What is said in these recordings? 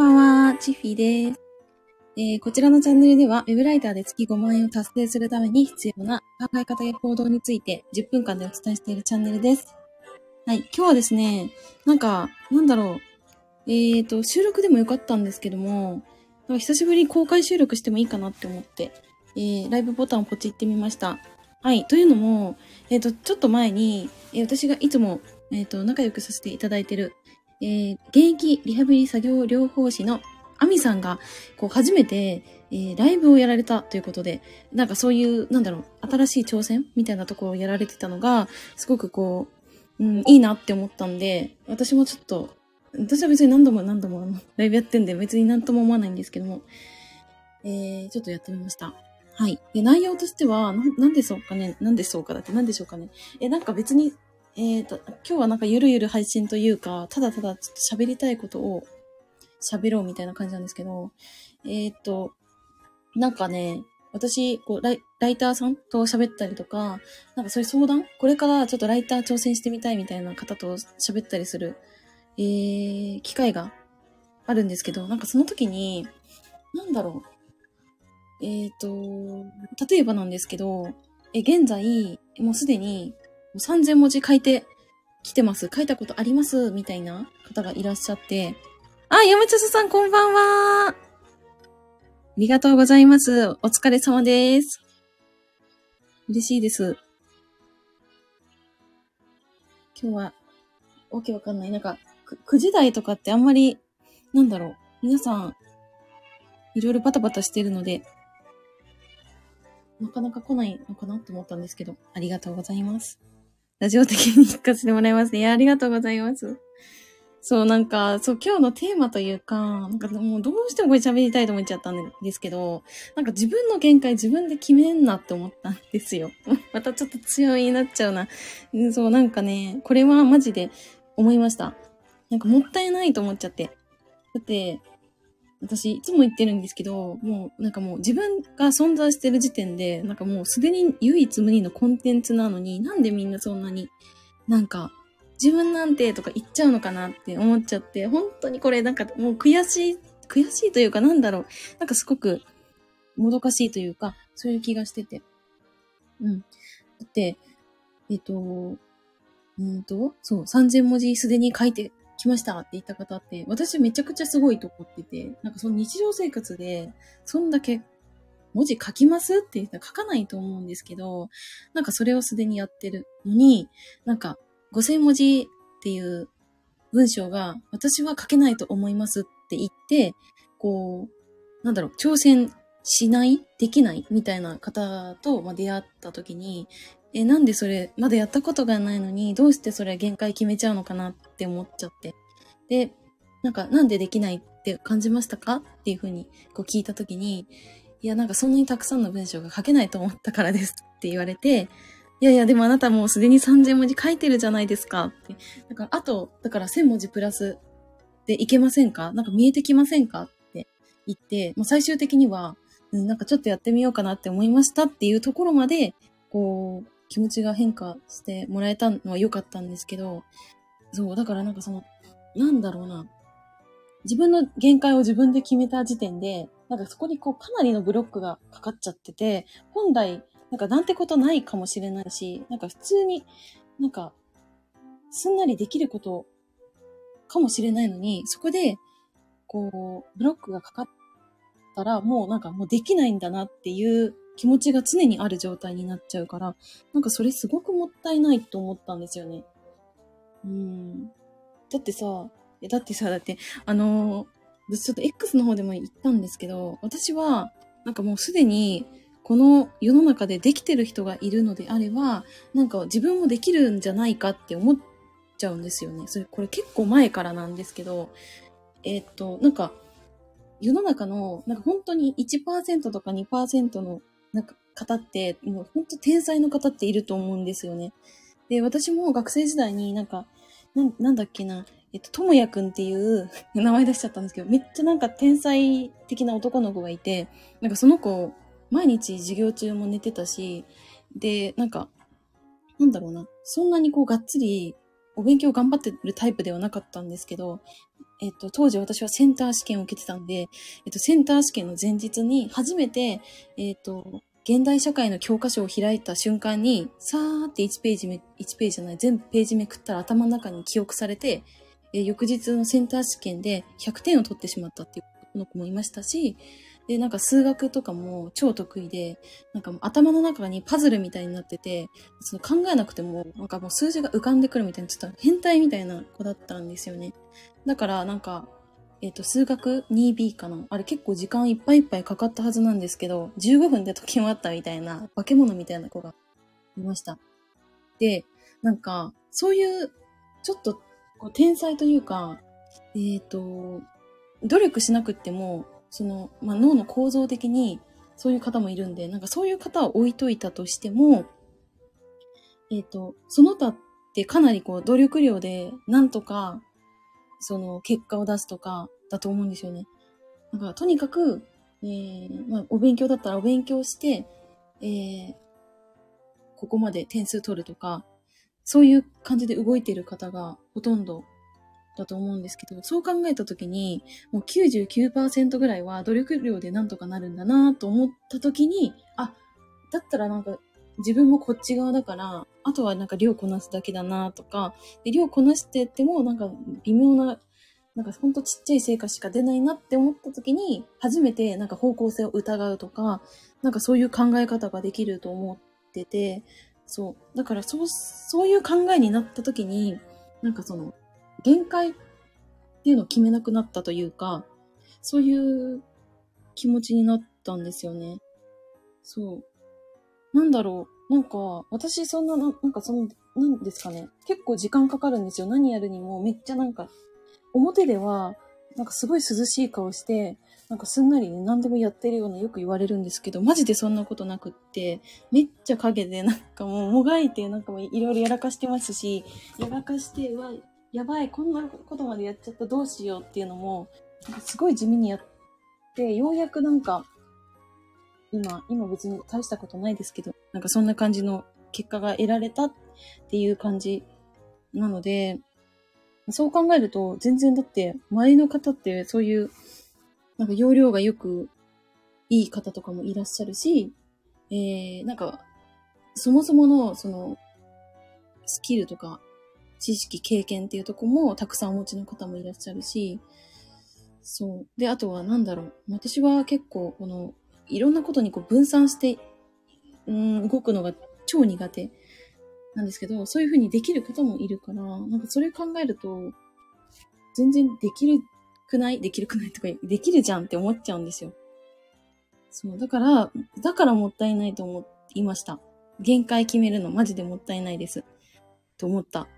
ばんは、チッフィです。えー、こちらのチャンネルでは、ウェブライターで月5万円を達成するために必要な考え方や行動について10分間でお伝えしているチャンネルです。はい、今日はですね、なんか、なんだろう。えーと、収録でもよかったんですけども、なんか久しぶりに公開収録してもいいかなって思って、えー、ライブボタンをポチってみました。はい、というのも、えーと、ちょっと前に、え、私がいつも、えーと、仲良くさせていただいてる、えー、現役リハビリ作業療法士のアミさんが、こう、初めて、えー、ライブをやられたということで、なんかそういう、なんだろう、新しい挑戦みたいなところをやられてたのが、すごくこう、うん、いいなって思ったんで、私もちょっと、私は別に何度も何度もあの、ライブやってんで、別に何とも思わないんですけども、えー、ちょっとやってみました。はい。で、内容としては、な、なんでそうかね、なんでそうかだって、なんでしょうかね？え、なんか別にえっ、ー、と、今日はなんかゆるゆる配信というか、ただただちょっと喋りたいことを喋ろうみたいな感じなんですけど、えっ、ー、と、なんかね、私、こうライ、ライターさんと喋ったりとか、なんかそういう相談これからちょっとライター挑戦してみたいみたいな方と喋ったりする、えー、機会があるんですけど、なんかその時に、なんだろう。えっ、ー、と、例えばなんですけど、え、現在、もうすでに3000文字書いてきてます。書いたことあります？みたいな方がいらっしゃって。あ、山茶さんこんばんは。ありがとうございます。お疲れ様です。嬉しいです。今日は、わけわかんない。なんか、9時台とかってあんまり、なんだろう。皆さん、いろいろバタバタしてるので、なかなか来ないのかなって思ったんですけど、ありがとうございます。ラジオ的に聞かせてもらいますね。いや、ありがとうございます。そう、なんか、そう、今日のテーマというか、なんかもうどうしてもこれ喋りたいと思っちゃったんですけど、なんか自分の限界自分で決めんなって思ったんですよ。またちょっと強いになっちゃうな。そう、なんかね、これはマジで思いました。なんかもったいないと思っちゃって。だって、私、いつも言ってるんですけど、もう、なんかもう自分が存在してる時点で、なんかもうすでに唯一無二のコンテンツなのに、なんでみんなそんなに、なんか、自分なんてとか言っちゃうのかなって思っちゃって、本当にこれなんかもう悔しい、悔しいというかなんだろう、なんかすごくもどかしいというか、そういう気がしてて。うん。だって、えっ、と、うんと、そう、3000文字すでに書いて来ましたって言った方って、私めちゃくちゃすごいと思ってて、なんかその日常生活で、そんだけ文字書きますって言ったら書かないと思うんですけど、なんかそれをすでにやってるのに、なんか5000文字っていう文章が私は書けないと思いますって言って、こう、なんだろう、挑戦しないできないみたいな方と、ま出会った時に、え、なんでそれ、まだやったことがないのに、どうしてそれ限界決めちゃうのかなって思っちゃって。で、なんか、なんでできないって感じましたか？っていうふうに、こう聞いたときに、いや、なんかそんなにたくさんの文章が書けないと思ったからですって言われて、いやいや、でもあなたもうすでに3000文字書いてるじゃないですかって。だから、あと、だから1000文字プラスでいけませんか？なんか見えてきませんかって言って、もう最終的には、うん、なんかちょっとやってみようかなって思いましたっていうところまで、こう、気持ちが変化してもらえたのは良かったんですけど、そう、だからなんかその、なんだろうな。自分の限界を自分で決めた時点で、なんかそこにこうかなりのブロックがかかっちゃってて、本来、なんかなんてことないかもしれないし、なんか普通になんか、すんなりできることかもしれないのに、そこで、こう、ブロックがかかったら、もうなんかもうできないんだなっていう気持ちが常にある状態になっちゃうから、なんかそれすごくもったいないと思ったんですよね。うん。だってさ、だってさ、だって、あのー、ちょっと X の方でも言ったんですけど、私は、なんかもうすでに、この世の中でできてる人がいるのであれば、なんか自分もできるんじゃないかって思っちゃうんですよね。それ、これ結構前からなんですけど、えー、っと、なんか、世の中の、なんか本当に1%とか2%のなんか方って、もう本当天才の方っていると思うんですよね。で、私も学生時代になんか、ななんだっけな、えっと、ともやくんっていう 名前出しちゃったんですけど、めっちゃなんか天才的な男の子がいて、なんかその子、毎日授業中も寝てたし、で、なんか、なんだろうな、そんなにこうがっつり、お勉強頑張ってるタイプではなかったんですけど、えっと、当時私はセンター試験を受けてたんで、えっと、センター試験の前日に初めて、えっと、現代社会の教科書を開いた瞬間に、さーって1ページ目、1ページじゃない、全部ページめくったら頭の中に記憶されて、え、翌日のセンター試験で100点を取ってしまったっていうこの子もいましたし、で、なんか数学とかも超得意で、なんか頭の中にパズルみたいになってて、その考えなくても、なんかもう数字が浮かんでくるみたいな、ちょっと変態みたいな子だったんですよね。だからなんか、えっ、ー、と、数学 2B かなあれ結構時間いっぱいいっぱいかかったはずなんですけど、15分で解き終わったみたいな、化け物みたいな子がいました。で、なんか、そういう、ちょっと、こう天才というか、えっ、ー、と、努力しなくっても、その、まあ、脳の構造的にそういう方もいるんで、なんかそういう方を置いといたとしても、えっ、ー、と、その他ってかなりこう努力量でなんとかその結果を出すとかだと思うんですよね。なんかとにかく、えー、まあ、お勉強だったらお勉強して、えー、ここまで点数取るとか、そういう感じで動いている方がほとんどだと思うんですけど、そう考えたときに、もう99%ぐらいは努力量でなんとかなるんだなと思ったときに、あ、だったらなんか自分もこっち側だから、あとはなんか量こなすだけだなとか、で量こなしてってもなんか微妙な、なんかほんとちっちゃい成果しか出ないなって思った時に、初めてなんか方向性を疑うとか、なんかそういう考え方ができると思ってて、そう。だからそう、そういう考えになった時に、なんかその、限界っていうのを決めなくなったというか、そういう気持ちになったんですよね。そう。なんだろう。なんか、私そんな、ななんかその、なんですかね。結構時間かかるんですよ。何やるにもめっちゃなんか、表では、なんかすごい涼しい顔して、なんかすんなりね、何でもやってるようなよく言われるんですけど、マジでそんなことなくって、めっちゃ影でなんかもうもがいて、なんかもういろいろやらかしてますし、やらかして、わ、やばい、こんなことまでやっちゃった、どうしようっていうのも、すごい地味にやって、ようやくなんか、今、今別に大したことないですけど、なんかそんな感じの結果が得られたっていう感じなので、そう考えると、全然だって、周りの方ってそういう、なんか容量がよくいい方とかもいらっしゃるし、えー、なんか、そもそもの、その、スキルとか、知識、経験っていうとこもたくさんお持ちの方もいらっしゃるし、そう。で、あとはなんだろう。私は結構、この、いろんなことにこう分散して、うん、動くのが超苦手なんですけど、そういうふうにできる方もいるから、なんかそれ考えると、全然できるくないできるくないとか、できるじゃんって思っちゃうんですよ。そう。だから、だからもったいないと思いました。限界決めるのマジでもったいないです。と思った。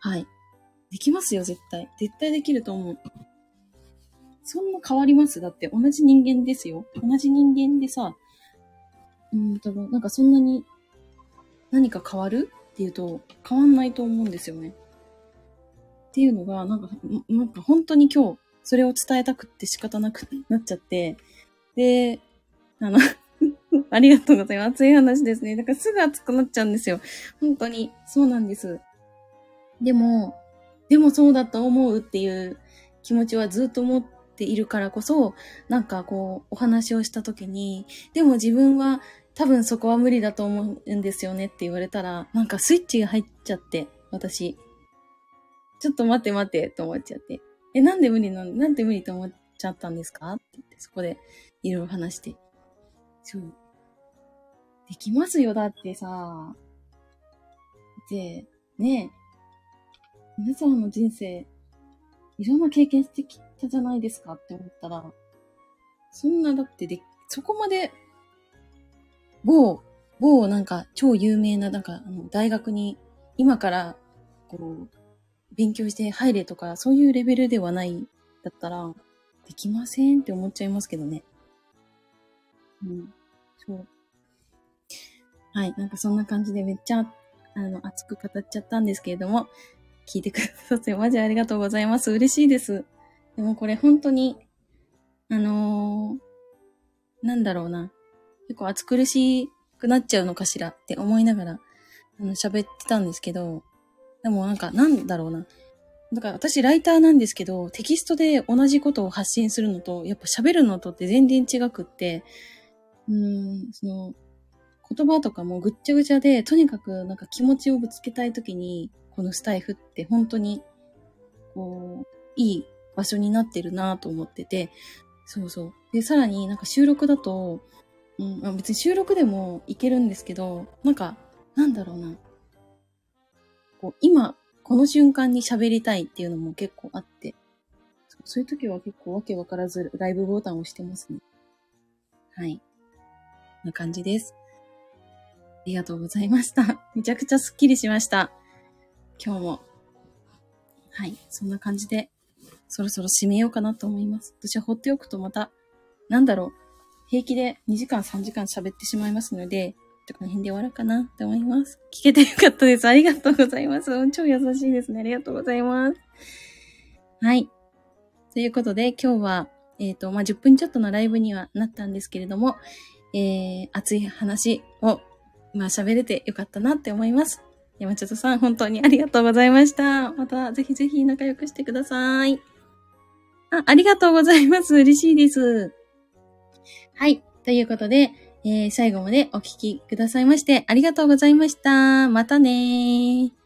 はい。できますよ、絶対。絶対できると思う。そんな変わります？だって同じ人間ですよ。同じ人間でさ、うん、多分、なんかそんなに何か変わる？っていうと変わんないと思うんですよね。っていうのが、なんか、なんか本当に今日それを伝えたくって仕方なくなっちゃって、で、あの ありがとうございます。熱い話ですね。だからすぐ熱くなっちゃうんですよ。本当に。そうなんです。でも、でもそうだと思うっていう気持ちはずっと持っているからこそ、なんかこう、お話をした時に、でも自分は多分そこは無理だと思うんですよねって言われたら、なんかスイッチが入っちゃって、私。ちょっと待って待ってと思っちゃって。え、なんで無理なの？なんで無理と思っちゃったんですか？って言って、そこでいろいろ話して。そう。できますよ、だってさ。で、ね皆さんの人生、いろんな経験してきたじゃないですかって思ったら、そんなだってで、そこまで、某、某なんか超有名ななんかあの大学に今からこう勉強して入れとかそういうレベルではないだったらできませんって思っちゃいますけどね。うん。そう。はい。なんかそんな感じでめっちゃあの熱く語っちゃったんですけれども、聞いてくださってマジありがとうございます。嬉しいです。でもこれ本当に、あのー、なんだろうな。結構暑苦しくなっちゃうのかしら？って思いながら、あの、喋ってたんですけど、でもなんか、なんだろうな。だから私ライターなんですけど、テキストで同じことを発信するのと、やっぱ喋るのとって全然違くって、うーん、その、言葉とかもぐっちゃぐちゃで、とにかくなんか気持ちをぶつけたいときに、このスタイフって本当に、こう、いい場所になってるなと思ってて、そうそう。で、さらになんか収録だと、うん、別に収録でもいけるんですけど、なんか、なんだろうな。こう、今、この瞬間に喋りたいっていうのも結構あって、そういう時は結構わけわからずライブボタンを押してますね。はい。こんな感じです。ありがとうございました。めちゃくちゃスッキリしました。今日も。はい。そんな感じで、そろそろ締めようかなと思います。私は放っておくとまた、なんだろう。平気で2時間3時間喋ってしまいますので、ちょっとこの辺で終わるかなって思います。聞けてよかったです。ありがとうございます。超優しいですね。ありがとうございます。はい。ということで、今日は、えっ、ー、と、まあ、10分ちょっとのライブにはなったんですけれども、えー、熱い話を、まあ、喋れてよかったなって思います。山里さん、本当にありがとうございました。また、ぜひぜひ仲良くしてください。あ、ありがとうございます。嬉しいです。はい。ということで、えー、最後までお聴きくださいましてありがとうございました。またねー。